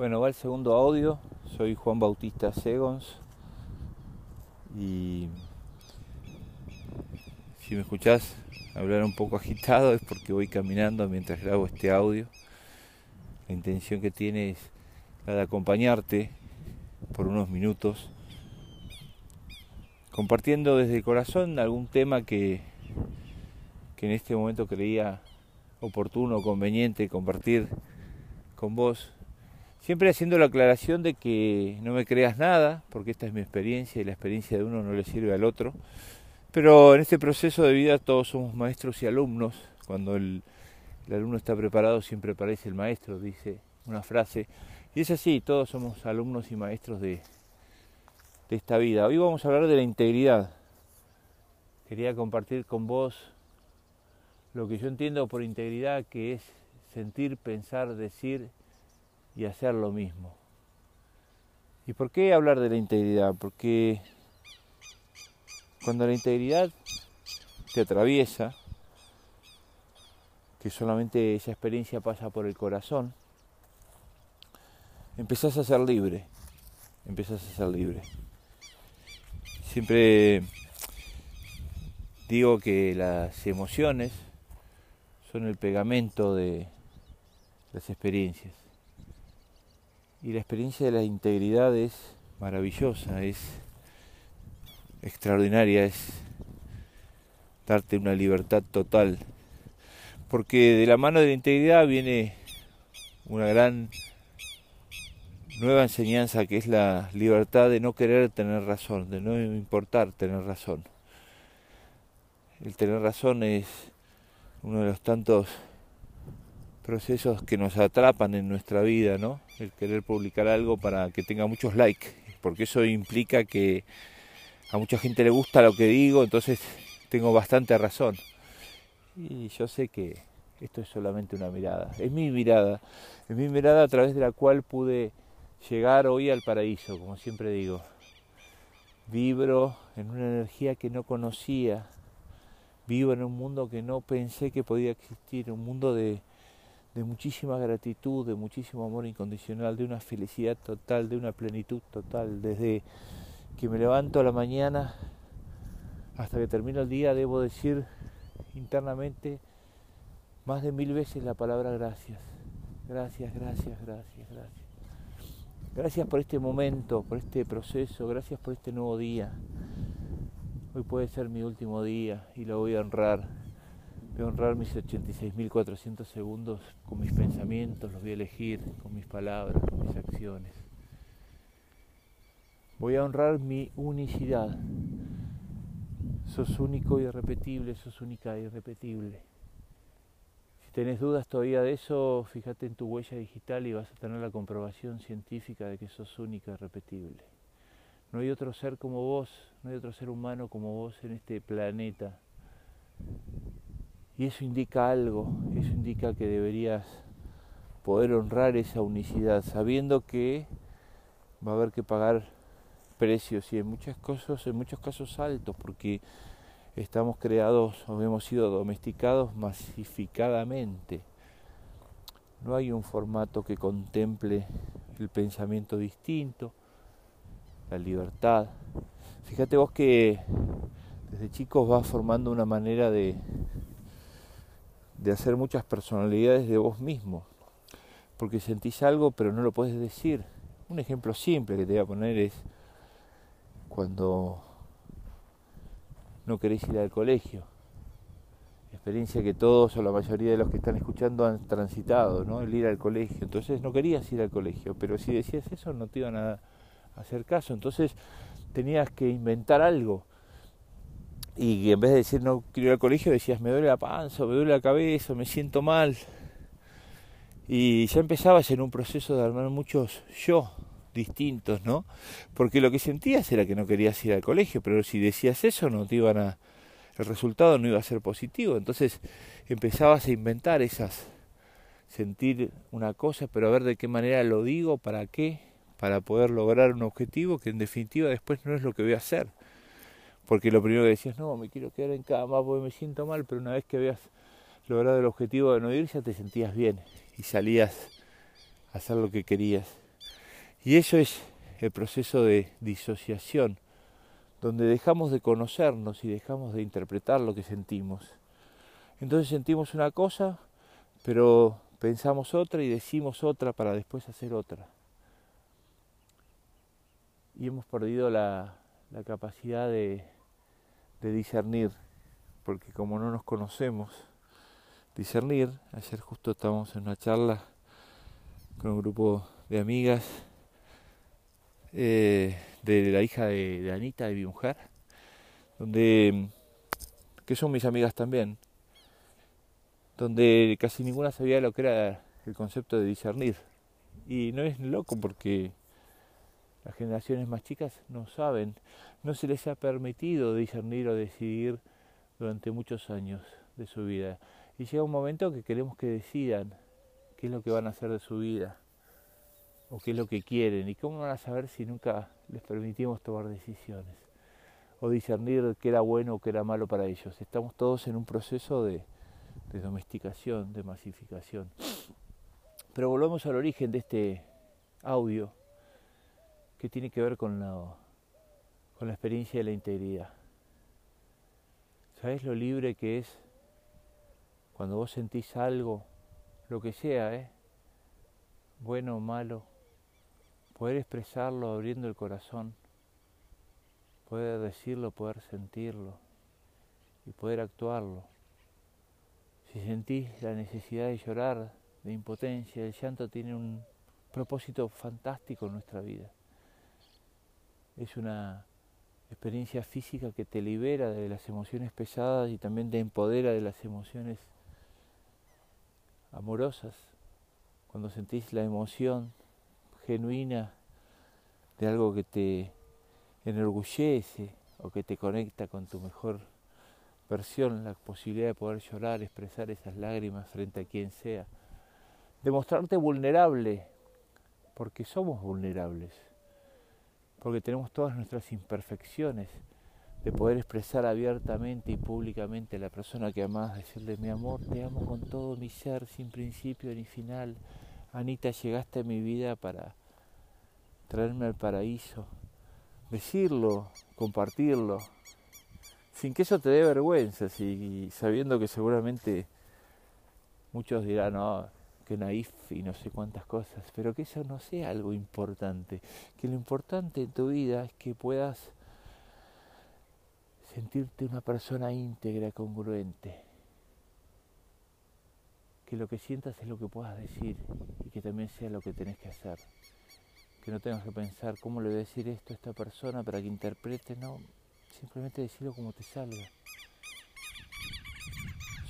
Bueno, va el segundo audio. Soy Juan Bautista Segons. Y si me escuchás hablar un poco agitado es porque voy caminando mientras grabo este audio. La intención que tiene es la de acompañarte por unos minutos, compartiendo desde el corazón algún tema que, que en este momento creía oportuno, conveniente compartir con vos Siempre haciendo la aclaración de que no me creas nada, porque esta es mi experiencia y la experiencia de uno no le sirve al otro. Pero en este proceso de vida todos somos maestros y alumnos. Cuando el, alumno está preparado siempre parece el maestro, dice una frase. Y es así, todos somos alumnos y maestros de esta vida. Hoy vamos a hablar de la integridad. Quería compartir con vos lo que yo entiendo por integridad, que es sentir, pensar, decir y hacer lo mismo. ¿Y por qué hablar de la integridad? Porque cuando la integridad te atraviesa, que solamente esa experiencia pasa por el corazón, empezás a ser libre, empezás a ser libre. Siempre digo que las emociones son el pegamento de las experiencias. Y la experiencia de la integridad es maravillosa, es extraordinaria, es darte una libertad total. Porque de la mano de la integridad viene una gran nueva enseñanza que es la libertad de no querer tener razón, de no importar tener razón. El tener razón es uno de los tantos procesos que nos atrapan en nuestra vida, ¿no? El querer publicar algo para que tenga muchos likes, porque eso implica que a mucha gente le gusta lo que digo, entonces tengo bastante razón. Y yo sé que esto es solamente una mirada, es mi mirada, es mi mirada a través de la cual pude llegar hoy al paraíso, como siempre digo. Vibro en una energía que no conocía, vivo en un mundo que no pensé que podía existir, un mundo de, de muchísima gratitud, de muchísimo amor incondicional, de una felicidad total, de una plenitud total. Desde que me levanto a la mañana hasta que termino el día, debo decir internamente más de mil veces la palabra gracias. Gracias, gracias, gracias, gracias. Gracias por este momento, por este proceso, gracias por este nuevo día. Hoy puede ser mi último día y lo voy a honrar Voy a honrar mis 86.400 segundos con mis pensamientos, los voy a elegir con mis palabras, con mis acciones. Voy a honrar mi unicidad. Sos único y irrepetible, sos única e irrepetible. Si tenés dudas todavía de eso, fíjate en tu huella digital y vas a tener la comprobación científica de que sos única e irrepetible. No hay otro ser como vos, no hay otro ser humano como vos en este planeta y eso indica algo, eso indica que deberías poder honrar esa unicidad, sabiendo que va a haber que pagar precios y en muchas cosas, en muchos casos altos, porque estamos creados o hemos sido domesticados masificadamente. No hay un formato que contemple el pensamiento distinto, la libertad. Fíjate vos que desde chicos vas formando una manera de, de hacer muchas personalidades de vos mismo, porque sentís algo pero no lo puedes decir. Un ejemplo simple que te voy a poner es cuando no querés ir al colegio. Experiencia que todos o la mayoría de los que están escuchando han transitado, ¿no? El ir al colegio. Entonces no querías ir al colegio, pero si decías eso no te iban a hacer caso. Entonces tenías que inventar algo y en vez de decir no quiero ir al colegio, decías me duele la panza, me duele la cabeza, me siento mal. Y ya empezabas en un proceso de armar muchos yo distintos, ¿no? Porque lo que sentías era que no querías ir al colegio, pero si decías eso no te iban a el resultado no iba a ser positivo, entonces empezabas a inventar esas sentir una cosa, pero a ver de qué manera lo digo, para qué, para poder lograr un objetivo que en definitiva después no es lo que voy a hacer porque lo primero que decías, no, me quiero quedar en cama porque me siento mal, pero una vez que habías logrado el objetivo de no ir, ya te sentías bien y salías a hacer lo que querías. Y eso es el proceso de disociación, donde dejamos de conocernos y dejamos de interpretar lo que sentimos. Entonces sentimos una cosa, pero pensamos otra y decimos otra para después hacer otra. Y hemos perdido la, capacidad de, de discernir, porque como no nos conocemos, discernir, ayer justo estábamos en una charla con un grupo de amigas eh, de la hija de, Anita, de mi mujer, donde, que son mis amigas también, donde casi ninguna sabía lo que era el concepto de discernir. Y no es loco porque las generaciones más chicas no saben, no se les ha permitido discernir o decidir durante muchos años de su vida. Y llega un momento que queremos que decidan qué es lo que van a hacer de su vida o qué es lo que quieren y cómo van a saber si nunca les permitimos tomar decisiones o discernir qué era bueno o qué era malo para ellos. Estamos todos en un proceso de, domesticación, de masificación. Pero volvemos al origen de este audio que tiene que ver con la, con la experiencia de la integridad. ¿Sabes lo libre que es cuando vos sentís algo, lo que sea, ¿eh? bueno o malo, poder expresarlo abriendo el corazón, poder decirlo, poder sentirlo y poder actuarlo. Si sentís la necesidad de llorar, de impotencia, el llanto tiene un propósito fantástico en nuestra vida. Es una experiencia física que te libera de las emociones pesadas y también te empodera de las emociones amorosas. Cuando sentís la emoción genuina de algo que te enorgullece o que te conecta con tu mejor versión, la posibilidad de poder llorar, expresar esas lágrimas frente a quien sea. Demostrarte vulnerable, porque somos vulnerables, porque tenemos todas nuestras imperfecciones, de poder expresar abiertamente y públicamente a la persona que amás, decirle mi amor, te amo con todo mi ser, sin principio ni final. Anita, llegaste a mi vida para traerme al paraíso. Decirlo, compartirlo, sin que eso te dé vergüenza, y sabiendo que seguramente muchos dirán, no, que naif y no sé cuántas cosas, pero que eso no sea algo importante, que lo importante en tu vida es que puedas sentirte una persona íntegra, congruente, que lo que sientas es lo que puedas decir y que también sea lo que tenés que hacer. Que no tengas que pensar cómo le voy a decir esto a esta persona para que interprete, no, simplemente decirlo como te salga.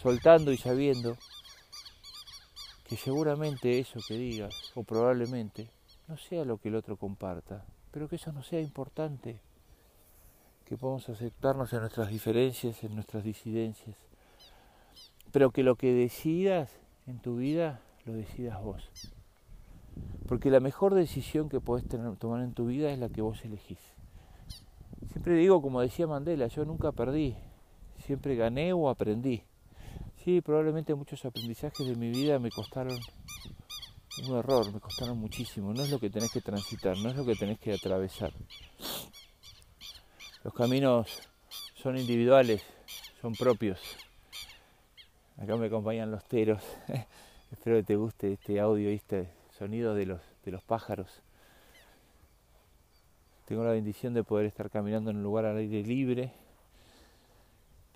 Soltando y sabiendo que seguramente eso que digas, o probablemente, no sea lo que el otro comparta, pero que eso no sea importante que podamos aceptarnos en nuestras diferencias, en nuestras disidencias, pero que lo que decidas en tu vida lo decidas vos. Porque la mejor decisión que podés tomar en tu vida es la que vos elegís. Siempre digo, como decía Mandela, yo nunca perdí, siempre gané o aprendí. Sí, probablemente muchos aprendizajes de mi vida me costaron un error, me costaron muchísimo. No es lo que tenés que transitar, no es lo que tenés que atravesar. Los caminos son individuales, son propios. Acá me acompañan los teros. Espero que te guste este audio este sonido de los, de los pájaros. Tengo la bendición de poder estar caminando en un lugar al aire libre,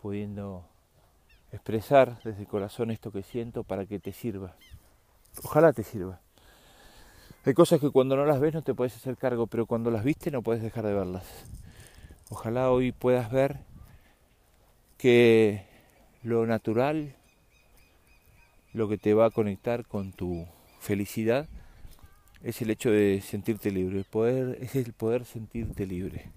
pudiendo expresar desde el corazón esto que siento para que te sirva. Ojalá te sirva. Hay cosas que cuando no las ves no te puedes hacer cargo, pero cuando las viste no puedes dejar de verlas. Ojalá hoy puedas ver que lo natural, lo que te va a conectar con tu felicidad, es el hecho de sentirte libre. El poder es el poder sentirte libre.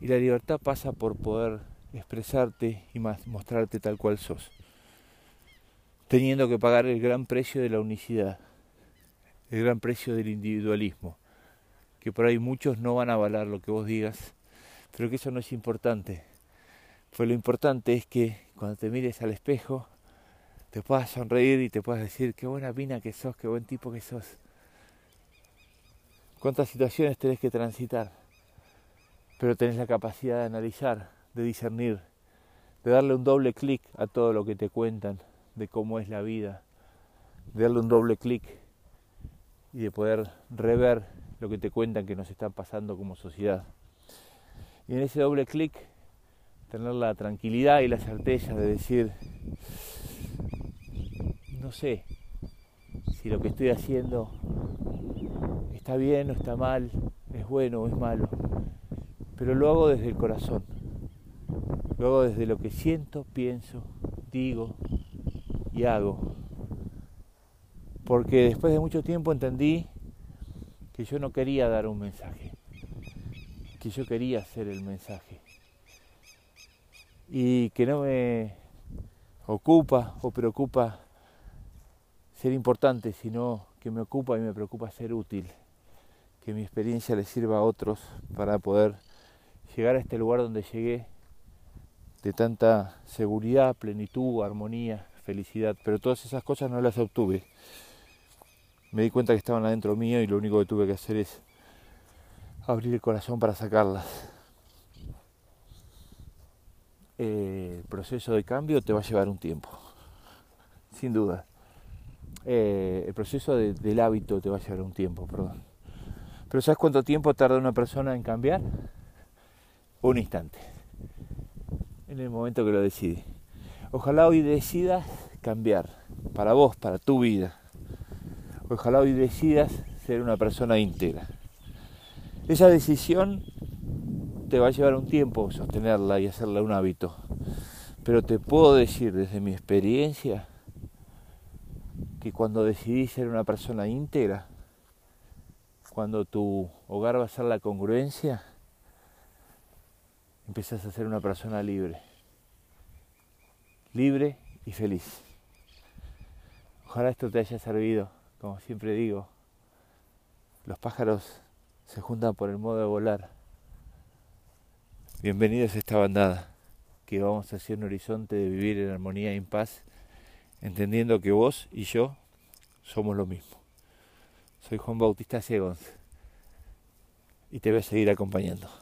Y la libertad pasa por poder expresarte y mostrarte tal cual sos, teniendo que pagar el gran precio de la unicidad, el gran precio del individualismo, que por ahí muchos no van a avalar lo que vos digas pero que eso no es importante. Pues lo importante es que cuando te mires al espejo te puedas sonreír y te puedas decir qué buena mina que sos, qué buen tipo que sos. cuántas situaciones tenés que transitar, pero tenés la capacidad de analizar, de discernir, de darle un doble clic a todo lo que te cuentan de cómo es la vida, de darle un doble clic y de poder rever lo que te cuentan que nos están pasando como sociedad. Y en ese doble clic tener la tranquilidad y la certeza de decir, no sé si lo que estoy haciendo está bien o está mal, es bueno o es malo, pero lo hago desde el corazón, lo desde lo que siento, pienso, digo y hago. Porque después de mucho tiempo entendí que yo no quería dar un mensaje, que yo quería ser el mensaje y que no me ocupa o preocupa ser importante, sino que me ocupa y me preocupa ser útil, que mi experiencia le sirva a otros para poder llegar a este lugar donde llegué de tanta seguridad, plenitud, armonía, felicidad, pero todas esas cosas no las obtuve. Me di cuenta que estaban adentro mío y lo único que tuve que hacer es abrir el corazón para sacarlas. El proceso de cambio te va a llevar un tiempo, sin duda. Eh, el proceso del hábito te va a llevar un tiempo, perdón. Pero ¿sabes cuánto tiempo tarda una persona en cambiar? Un instante. En el momento que lo decide. Ojalá hoy decidas cambiar para vos, para tu vida. Ojalá hoy decidas ser una persona íntegra. Esa decisión te va a llevar un tiempo sostenerla y hacerla un hábito. Pero te puedo decir desde mi experiencia que cuando decidís ser una persona íntegra, cuando tu hogar va a ser la congruencia, empiezas a ser una persona libre. Libre y feliz. Ojalá esto te haya servido, como siempre digo. Los pájaros se juntan por el modo de volar. Bienvenidos a esta bandada que vamos hacia un horizonte de vivir en armonía y en paz, entendiendo que vos y yo somos lo mismo. Soy Juan Bautista Segons y te voy a seguir acompañando.